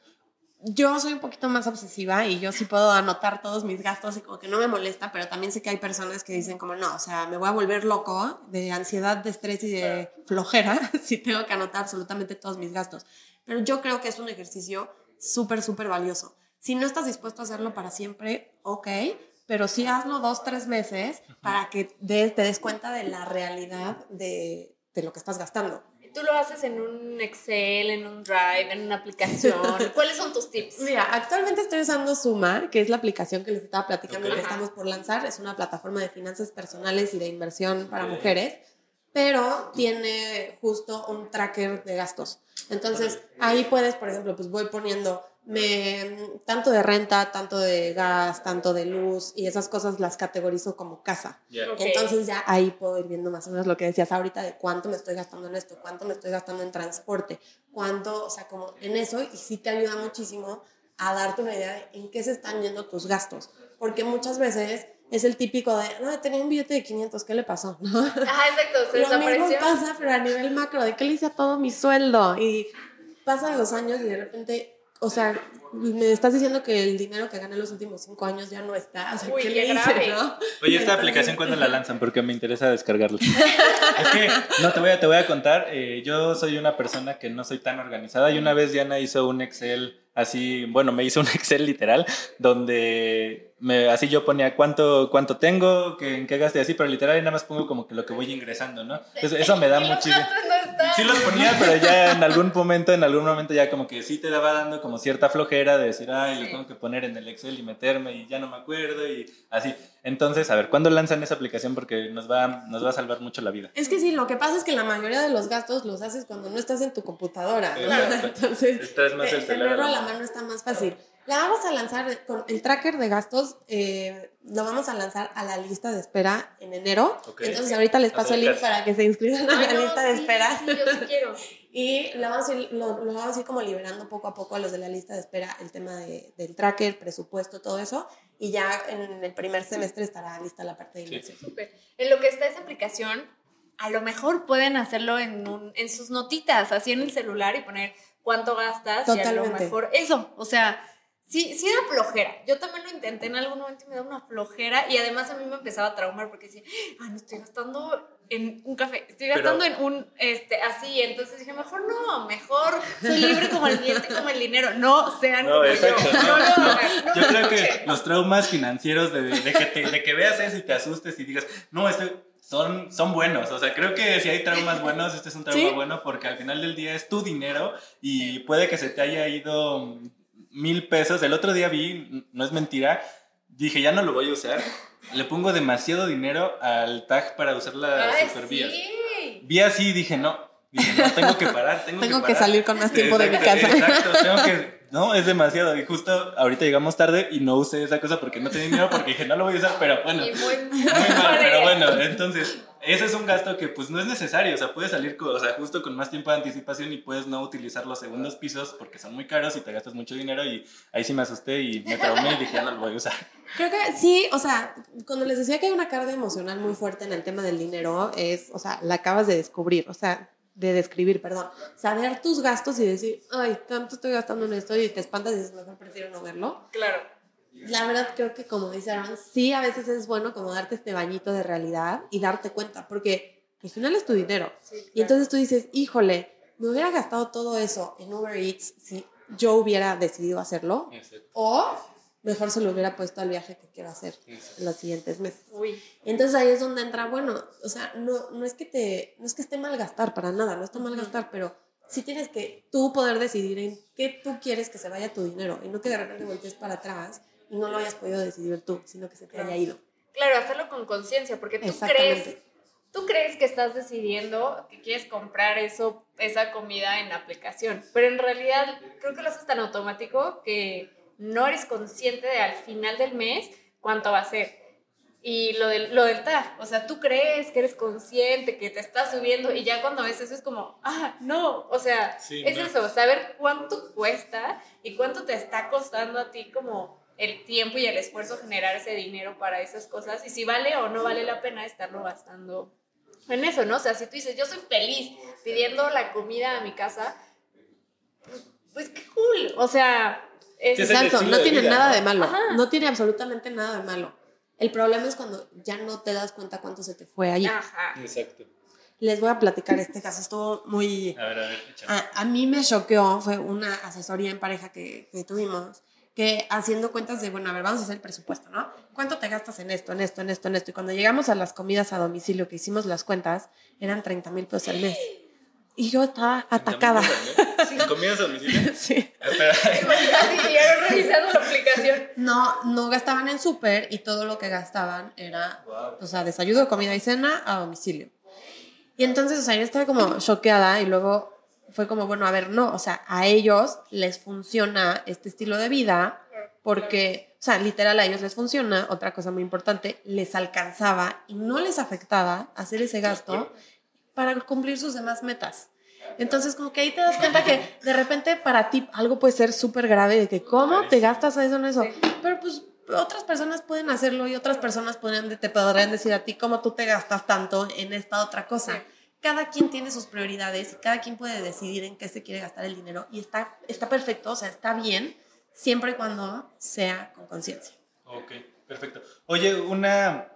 Yo soy un poquito más obsesiva y yo sí puedo anotar todos mis gastos y como que no me molesta, pero también sé que hay personas que dicen como no, o sea, me voy a volver loco de ansiedad, de estrés y de flojera si tengo que anotar absolutamente todos mis gastos. Pero yo creo que es un ejercicio súper, súper valioso. Si no estás dispuesto a hacerlo para siempre, ok, pero sí hazlo dos, tres meses para que te des cuenta de la realidad de, de lo que estás gastando. Tú lo haces en un Excel, en un Drive, en una aplicación. ¿Cuáles son tus tips? Mira, actualmente estoy usando Suma, que es la aplicación que les estaba platicando que estamos por lanzar. Es una plataforma de finanzas personales y de inversión para mujeres, pero tiene justo un tracker de gastos. Entonces, ahí puedes, por ejemplo, pues voy poniendo me tanto de renta, tanto de gas, tanto de luz y esas cosas las categorizo como casa. Entonces ya ahí puedo ir viendo más o menos lo que decías ahorita de cuánto me estoy gastando en esto, cuánto me estoy gastando en transporte, cuánto, o sea, como en eso y sí te ayuda muchísimo a darte una idea de en qué se están yendo tus gastos, porque muchas veces es el típico de, no, tenía un billete de 500, ¿qué le pasó? ¿No? Ajá, exacto, se Lo mismo pasa, pero a nivel macro, ¿de qué le hice a todo mi sueldo? Y pasan los años y de repente o sea, me estás diciendo que el dinero que gané los últimos cinco años ya no está. O sea, ¿qué, le hice, no? Oye, esta aplicación, ¿cuándo la lanzan? Porque me interesa descargarla. es que, no, te voy a, te voy a contar. Eh, yo soy una persona que no soy tan organizada y una vez Diana hizo un Excel así, bueno, me hizo un Excel literal, donde me, así yo ponía cuánto, cuánto tengo, que, en qué gaste así, pero literal y nada más pongo como que lo que voy ingresando, ¿no? Entonces, eso me da Sí los ponía, pero ya en algún momento, en algún momento ya como que sí te daba dando como cierta flojera de decir, ay, lo tengo que poner en el Excel y meterme y ya no me acuerdo y así. Entonces, a ver, ¿cuándo lanzan esa aplicación? Porque nos va, nos va a salvar mucho la vida. Es que sí, lo que pasa es que la mayoría de los gastos los haces cuando no estás en tu computadora. Entonces, estás más el tenerlo a la mano está más fácil. La vamos a lanzar con el tracker de gastos, eh, lo vamos a lanzar a la lista de espera en enero. Entonces ahorita les paso el link para que se inscriban a la lista de espera. Sí, yo sí quiero. y lo vamos, a ir, lo, vamos a ir como liberando poco a poco a los de la lista de espera el tema de, del tracker, presupuesto, todo eso. Y ya en el primer semestre estará lista la parte de inversión. Súper. En lo que está esa aplicación, a lo mejor pueden hacerlo en, un, en sus notitas, así en el celular y poner cuánto gastas y a lo mejor eso, o sea, sí, sí da flojera. Yo también lo intenté en algún momento y me da una flojera y además a mí me empezaba a traumar porque decía, ah, no estoy gastando en un café, estoy gastando en un, este, así, entonces dije, mejor no, mejor soy libre como el diente, como el dinero, no sean como yo. No, yo creo que los traumas financieros de, de, que de que veas eso y te asustes y digas, no, estoy son, son buenos. O sea, creo que si hay traumas buenos, este es un trauma bueno porque al final del día es tu dinero y puede que se te haya ido mil pesos. El otro día vi, no es mentira, dije, ya no lo voy a usar. Le pongo demasiado dinero al tag para usar la supervía. Vi así y dije, no, no, tengo que parar, tengo, tengo que, que, salir con más tiempo de mi casa. Exacto, tengo que no, es demasiado. Y justo ahorita llegamos tarde y no usé esa cosa porque no tenía dinero, porque dije, no lo voy a usar, pero bueno. muy, mal, pero bueno, entonces, ese es un gasto que pues no es necesario. O sea, puedes salir, o sea, justo con más tiempo de anticipación y puedes no utilizar los segundos pisos porque son muy caros y te gastas mucho dinero. Y ahí sí me asusté y me traumé y dije, ya no lo voy a usar. Creo que sí, o sea, cuando les decía que hay una carga emocional muy fuerte en el tema del dinero, es, o sea, la acabas de descubrir. O sea, de describir, perdón, saber tus gastos y decir, ay, tanto estoy gastando en esto y te espantas y dices, mejor prefiero no verlo. Claro. La verdad creo que como dice Aaron, sí a veces es bueno como darte este bañito de realidad y darte cuenta, porque al final es tu dinero. Y entonces tú dices, híjole, me hubiera gastado todo eso en Uber Eats si yo hubiera decidido hacerlo. O mejor se lo hubiera puesto al viaje que quiero hacer en los siguientes meses. Uy. Entonces ahí es donde entra, bueno, o sea, no, no, es que te, no es que esté mal gastar para nada, no está mal gastar, pero sí tienes que tú poder decidir en qué tú quieres que se vaya tu dinero y no que de repente voltees para atrás y no lo hayas podido decidir tú, sino que se te haya ido. Claro, hacerlo con conciencia, porque tú crees, tú crees que estás decidiendo que quieres comprar eso, esa comida en la aplicación, pero en realidad creo que lo haces tan automático que no eres consciente de al final del mes cuánto va a ser. Y lo del, lo del o sea, tú crees que eres consciente, que te está subiendo y ya cuando ves eso es como, ah, no, o sea, es eso, saber cuánto cuesta y cuánto te está costando a ti como el tiempo y el esfuerzo generar ese dinero para esas cosas y si vale o no vale la pena estarlo gastando en eso, ¿no? O sea, si tú dices, yo soy feliz pidiendo la comida a mi casa, pues, pues qué cool, o sea, Exacto, no tiene nada de malo. No tiene absolutamente nada de malo. El problema es cuando ya no te das cuenta cuánto se te fue allí. Exacto. Les voy a platicar este caso, estuvo muy... A ver, a ver, a, a, mí me choqueó, fue una asesoría en pareja que, que, tuvimos, que haciendo cuentas de, bueno, a ver, vamos a hacer el presupuesto, ¿no? ¿Cuánto te gastas en esto, en esto, en esto, en esto? Y cuando llegamos a las comidas a domicilio, que hicimos las cuentas, eran 30 mil pesos al mes. Y yo estaba atacada. ¿Comías a domicilio? Sí. revisando la aplicación. No, no gastaban en súper y todo lo que gastaban era, o sea, desayuno, comida y cena a domicilio. Y entonces, o sea, yo estaba como choqueada y luego fue como, bueno, a ver, no, o sea, a ellos les funciona este estilo de vida porque, o sea, literal a ellos les funciona, otra cosa muy importante, les alcanzaba y no les afectaba hacer ese gasto para cumplir sus demás metas. Entonces, como que ahí te das cuenta que de repente para ti algo puede ser súper grave, de que cómo te gastas eso en eso. Pero pues otras personas pueden hacerlo y otras personas podrían, te podrían decir a ti cómo tú te gastas tanto en esta otra cosa. Cada quien tiene sus prioridades y cada quien puede decidir en qué se quiere gastar el dinero y está, está perfecto, o sea, está bien, siempre y cuando sea con conciencia. Ok, perfecto. Oye, una,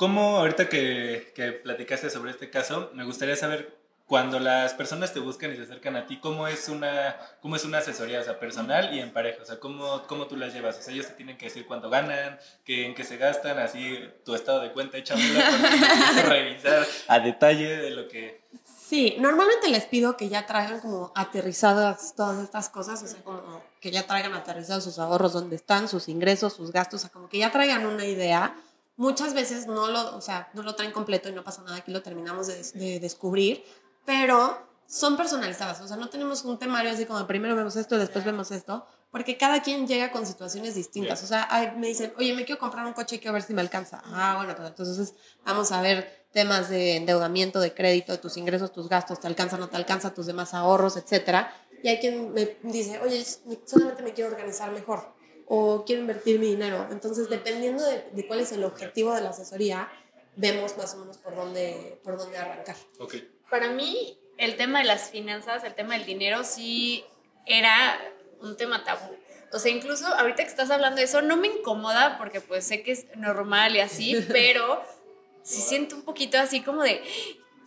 ¿Cómo ahorita que, que, platicaste sobre este caso, me gustaría saber cuando las personas te buscan y se acercan a ti, ¿cómo es una, cómo es una asesoría, o sea, personal y en pareja? O sea, ¿cómo, cómo tú las llevas? O sea, ellos te tienen que decir cuánto ganan, que, en qué se gastan, así tu estado de cuenta, échamelo para revisar a detalle de lo que... Sí, normalmente les pido que ya traigan como aterrizadas todas estas cosas, o sea, como que ya traigan aterrizados sus ahorros, dónde están, sus ingresos, sus gastos, o sea, como que ya traigan una idea Muchas veces no lo, o sea, no lo traen completo y no pasa nada, aquí lo terminamos de, descubrir, pero son personalizadas, o sea, no tenemos un temario así como primero vemos esto, después vemos esto, porque cada quien llega con situaciones distintas. O sea, me dicen, oye, me quiero comprar un coche y quiero ver si me alcanza. Ah, bueno, pues entonces vamos a ver temas de endeudamiento, de crédito, de tus ingresos, tus gastos, te alcanza, no te alcanza, tus demás ahorros, etcétera. Y hay quien me dice, oye, solamente me quiero organizar mejor o quiero invertir mi dinero. Entonces, dependiendo de, cuál es el objetivo de la asesoría, vemos más o menos por dónde, por dónde arrancar. Okay. Para mí, el tema de las finanzas, el tema del dinero, sí era un tema tabú. O sea, incluso ahorita que estás hablando de eso, no me incomoda porque pues sé que es normal y así, pero sí siento un poquito así como de,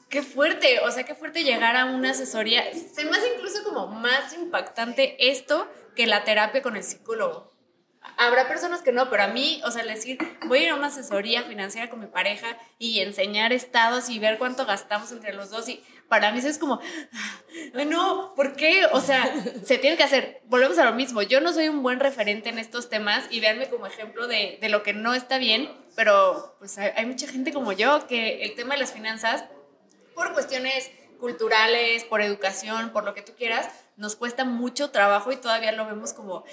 qué fuerte, o sea, qué fuerte llegar a una asesoría. Se me hace incluso como más impactante esto que la terapia con el psicólogo. Habrá personas que no, pero a mí, o sea, decir, voy a ir a una asesoría financiera con mi pareja y enseñar estados y ver cuánto gastamos entre los dos y para mí eso es como, no, ¿por qué? O sea, se tiene que hacer. Volvemos a lo mismo. Yo no soy un buen referente en estos temas y véanme como ejemplo de, de lo que no está bien, pero pues hay, hay mucha gente como yo que el tema de las finanzas, por cuestiones culturales, por educación, por lo que tú quieras, nos cuesta mucho trabajo y todavía lo vemos como,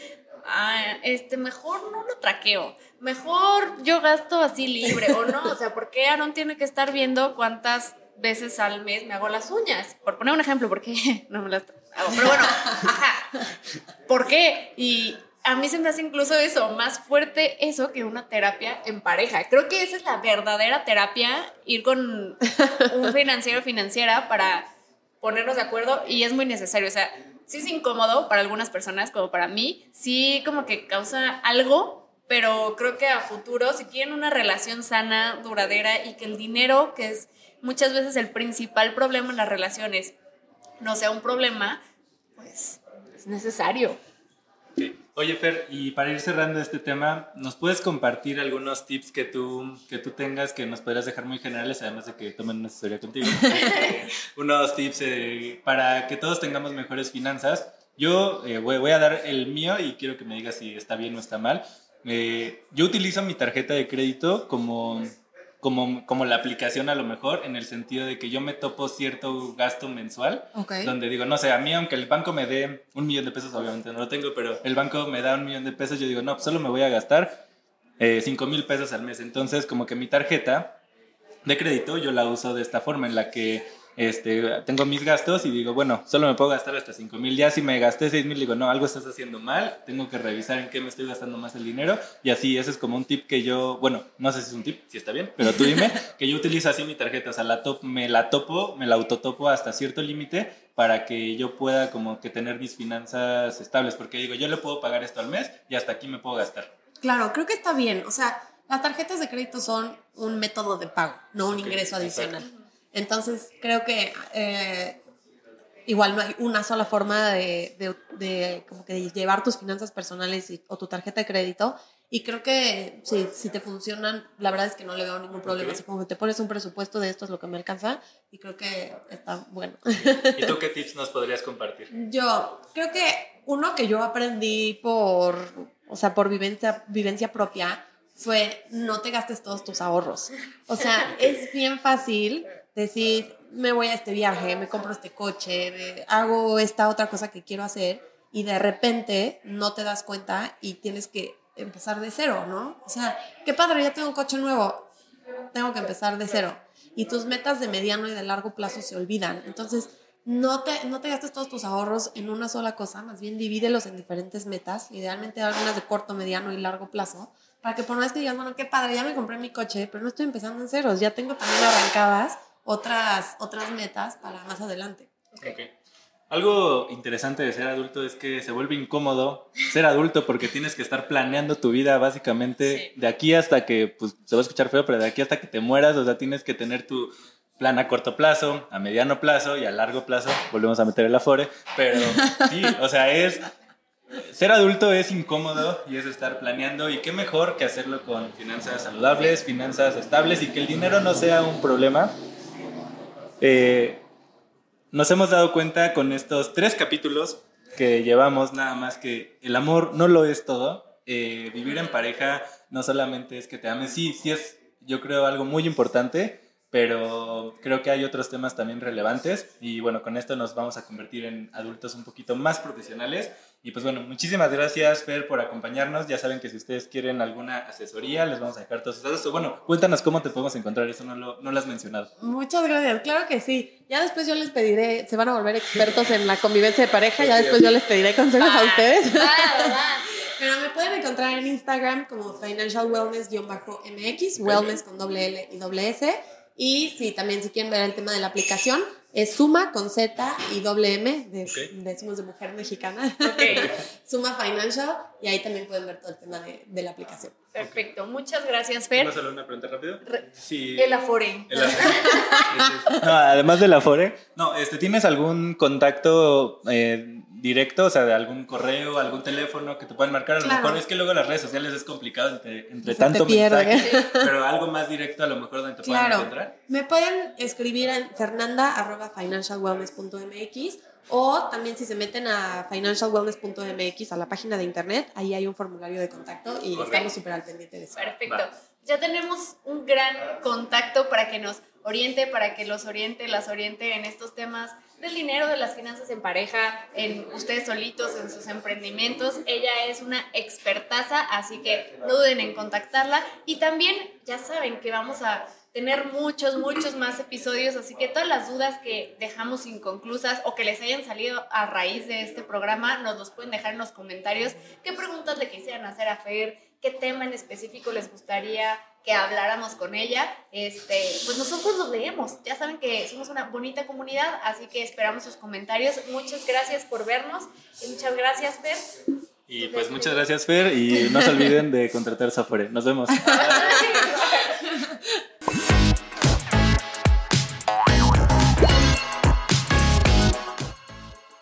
ah, este, mejor no lo traqueo, mejor yo gasto así libre o no, o sea, ¿por qué Aaron tiene que estar viendo cuántas veces al mes me hago las uñas? Por poner un ejemplo, porque no me las hago, pero bueno, ajá, ¿por qué? Y a mí se me hace incluso eso, más fuerte eso que una terapia en pareja. Creo que esa es la verdadera terapia, ir con un financiero o financiera para ponernos de acuerdo y es muy necesario. O sea, sí es incómodo para algunas personas, como para mí, sí como que causa algo, pero creo que a futuro, si quieren una relación sana, duradera y que el dinero, que es muchas veces el principal problema en las relaciones, no sea un problema, pues es necesario. Oye, Fer, y para ir cerrando este tema, ¿nos puedes compartir algunos tips que tú, que tú tengas que nos podrías dejar muy generales, además de que tomen una asesoría contigo? unos tips eh, para que todos tengamos mejores finanzas. Yo eh, voy, a dar el mío y quiero que me digas si está bien o está mal. Eh, yo utilizo mi tarjeta de crédito como como, como la aplicación a lo mejor, en el sentido de que yo me topo cierto gasto mensual, donde digo, no sé, a mí aunque el banco me dé un millón de pesos, obviamente no lo tengo, pero el banco me da un millón de pesos, yo digo, no, pues solo me voy a gastar eh, cinco mil pesos al mes. Entonces, como que mi tarjeta de crédito yo la uso de esta forma, en la que este, tengo mis gastos y digo, bueno, solo me puedo gastar hasta 5 mil. Ya si me gasté 6 mil, digo, no, algo estás haciendo mal, tengo que revisar en qué me estoy gastando más el dinero. Y así, ese es como un tip que yo, bueno, no sé si es un tip, si está bien, pero tú dime, que yo utilizo así mi tarjeta, o sea, la top, me la topo, me la autotopo hasta cierto límite para que yo pueda como que tener mis finanzas estables, porque digo, yo le puedo pagar esto al mes y hasta aquí me puedo gastar. Claro, creo que está bien, o sea, las tarjetas de crédito son un método de pago, no un ingreso adicional. Entonces, creo que eh, igual no hay una sola forma de, de, como que llevar tus finanzas personales o tu tarjeta de crédito. Y creo que sí, si te funcionan, la verdad es que no le veo ningún problema. Así como que te pones un presupuesto de esto es lo que me alcanza y creo que está bueno. ¿Y tú qué tips nos podrías compartir? Yo creo que uno que yo aprendí por, o sea, por vivencia, vivencia propia fue no te gastes todos tus ahorros. O sea, es bien fácil decir, me voy a este viaje, me compro este coche, hago esta otra cosa que quiero hacer y de repente no te das cuenta y tienes que empezar de cero, ¿no? O sea, qué padre, ya tengo un coche nuevo, tengo que empezar de cero. Y tus metas de mediano y de largo plazo se olvidan. Entonces, no te, no te gastes todos tus ahorros en una sola cosa, más bien divídelos en diferentes metas, idealmente algunas de corto, mediano y largo plazo, para que por vez que digas, bueno, qué padre, ya me compré mi coche, pero no estoy empezando en ceros, ya tengo también arrancadas otras, otras metas para más adelante. Okay. Algo interesante de ser adulto es que se vuelve incómodo ser adulto porque tienes que estar planeando tu vida básicamente de aquí hasta que, pues se va a escuchar feo, pero de aquí hasta que te mueras, o sea, tienes que tener tu plan a corto plazo, a mediano plazo y a largo plazo. Volvemos a meter el afore, pero sí, o sea, es... Ser adulto es incómodo y es estar planeando y qué mejor que hacerlo con finanzas saludables, finanzas estables y que el dinero no sea un problema eh, nos hemos dado cuenta con estos tres capítulos que llevamos nada más que el amor no lo es todo. Eh, vivir en pareja no solamente es que te ames, sí, sí es yo creo algo muy importante, pero creo que hay otros temas también relevantes y bueno, con esto nos vamos a convertir en adultos un poquito más profesionales. Y pues bueno, muchísimas gracias Fer por acompañarnos. Ya saben que si ustedes quieren alguna asesoría, les vamos a dejar todos sus datos. Bueno, cuéntanos cómo te podemos encontrar, eso no lo, no lo has mencionado. Muchas gracias, claro que sí. Ya después yo les pediré, se van a volver expertos en la convivencia de pareja, ya después yo les pediré consejos a ustedes. Pero me pueden encontrar en Instagram como Financial Wellness-MX, wellness con doble L y doble S. Y sí, también si quieren ver el tema de la aplicación, es Suma con Z y doble M, de, decimos de mujer mexicana. Suma Financial, y ahí también pueden ver todo el tema de, de la aplicación. Perfecto, muchas gracias, Fer. ¿Vamos a hacer una pregunta rápido? Sí. El Afore. El Afore. no, además del Afore, no, este, ¿tienes algún contacto eh, directo, o sea, de algún correo, algún teléfono que te puedan marcar. A lo mejor es que luego las redes sociales es complicado entre, entre tanto mensaje, pero algo más directo a lo mejor donde te puedan encontrar. Me pueden escribir en fernanda.financialwellness.mx O también si se meten a financialwellness.mx, a la página de internet, ahí hay un formulario de contacto y estamos súper al pendiente de eso. Perfecto. Ya tenemos un gran contacto para que nos oriente, para que los oriente, las oriente en estos temas del dinero, de las finanzas en pareja, en ustedes solitos, en sus emprendimientos. Ella es una expertaza, así que no duden en contactarla. Y también ya saben que vamos a tener muchos, muchos más episodios, así que todas las dudas que dejamos inconclusas o que les hayan salido a raíz de este programa, nos los pueden dejar en los comentarios. ¿Qué preguntas le quisieran hacer a Fer? ¿Qué tema en específico les gustaría que habláramos con ella, este, pues nosotros los leemos. Ya saben que somos una bonita comunidad, así que esperamos sus comentarios. Muchas gracias por vernos y muchas gracias, Fer. Y pues muchas gracias, Fer, y no se olviden de contratar Safore. Nos vemos.